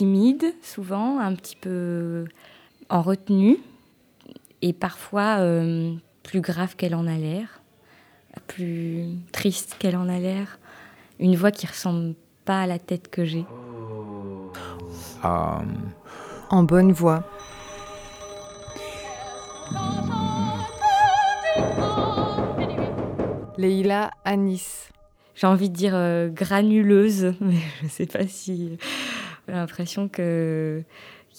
timide, souvent, un petit peu en retenue, et parfois euh, plus grave qu'elle en a l'air, plus triste qu'elle en a l'air. Une voix qui ressemble pas à la tête que j'ai. En bonne voix. Leïla Anis. J'ai envie de dire euh, granuleuse, mais je ne sais pas si. J'ai l'impression qu'il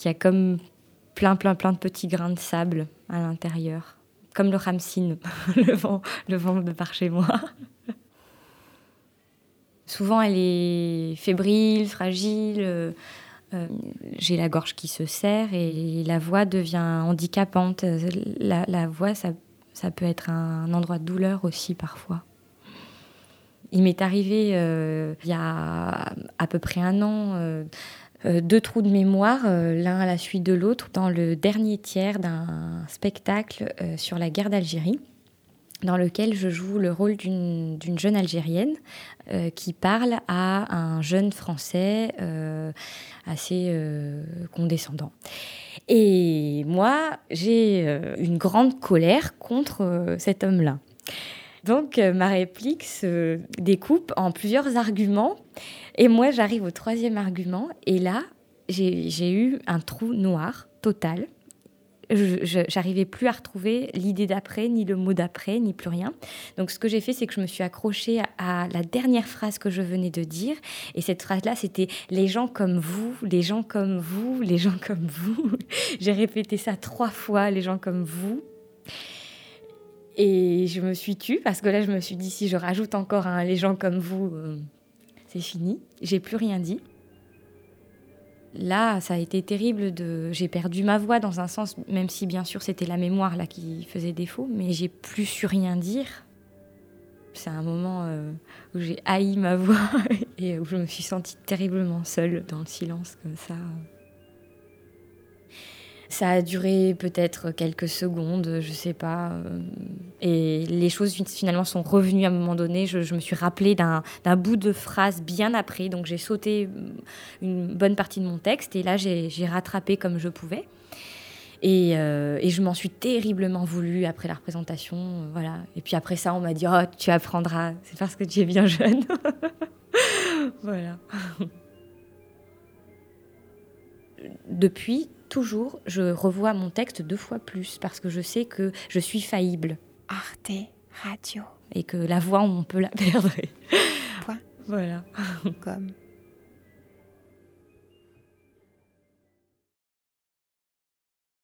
y a comme plein, plein, plein de petits grains de sable à l'intérieur. Comme le ramsine, le vent, le vent de par chez moi. Souvent, elle est fébrile, fragile. Euh, euh, j'ai la gorge qui se serre et la voix devient handicapante. La, la voix, ça, ça, peut être un, endroit de douleur aussi parfois. Il m'est arrivé euh, il y a à peu près un an deux trous de mémoire, l'un à la suite de l'autre, dans le dernier tiers d'un spectacle sur la guerre d'Algérie dans lequel je joue le rôle d'une jeune Algérienne euh, qui parle à un jeune Français euh, assez euh, condescendant. Et moi, j'ai une grande colère contre cet homme-là. Donc ma réplique se découpe en plusieurs arguments. Et moi, j'arrive au troisième argument. Et là, j'ai eu un trou noir total j'arrivais plus à retrouver l'idée d'après, ni le mot d'après, ni plus rien. Donc ce que j'ai fait, c'est que je me suis accrochée à, la dernière phrase que je venais de dire. Et cette phrase-là, c'était les gens comme vous, les gens comme vous, les gens comme vous. j'ai répété ça trois fois, les gens comme vous. Et je me suis tue parce que là, je me suis dit, si je rajoute encore les gens comme vous, euh, c'est fini. J'ai plus rien dit. Là, ça a été terrible. De... J'ai perdu ma voix dans un sens, même si bien sûr c'était la mémoire là qui faisait défaut, mais j'ai plus su rien dire. C'est un moment euh, où j'ai haï ma voix et où je me suis sentie terriblement seule dans le silence comme ça. Ça a duré peut-être quelques secondes, je sais pas. Euh, et les choses finalement sont revenues à un moment donné. Je, me suis rappelé d'un bout de phrase bien après. Donc j'ai sauté une bonne partie de mon texte et là j'ai rattrapé comme je pouvais. Et, euh, je m'en suis terriblement voulu après la représentation. Voilà. Et puis après ça, on m'a dit Oh, tu apprendras. C'est parce que tu es bien jeune. voilà. Depuis, toujours, je revois mon texte deux fois plus parce que je sais que je suis faillible. Arte Radio. Et que la voix, on peut la perdre. Point. Voilà. Comme.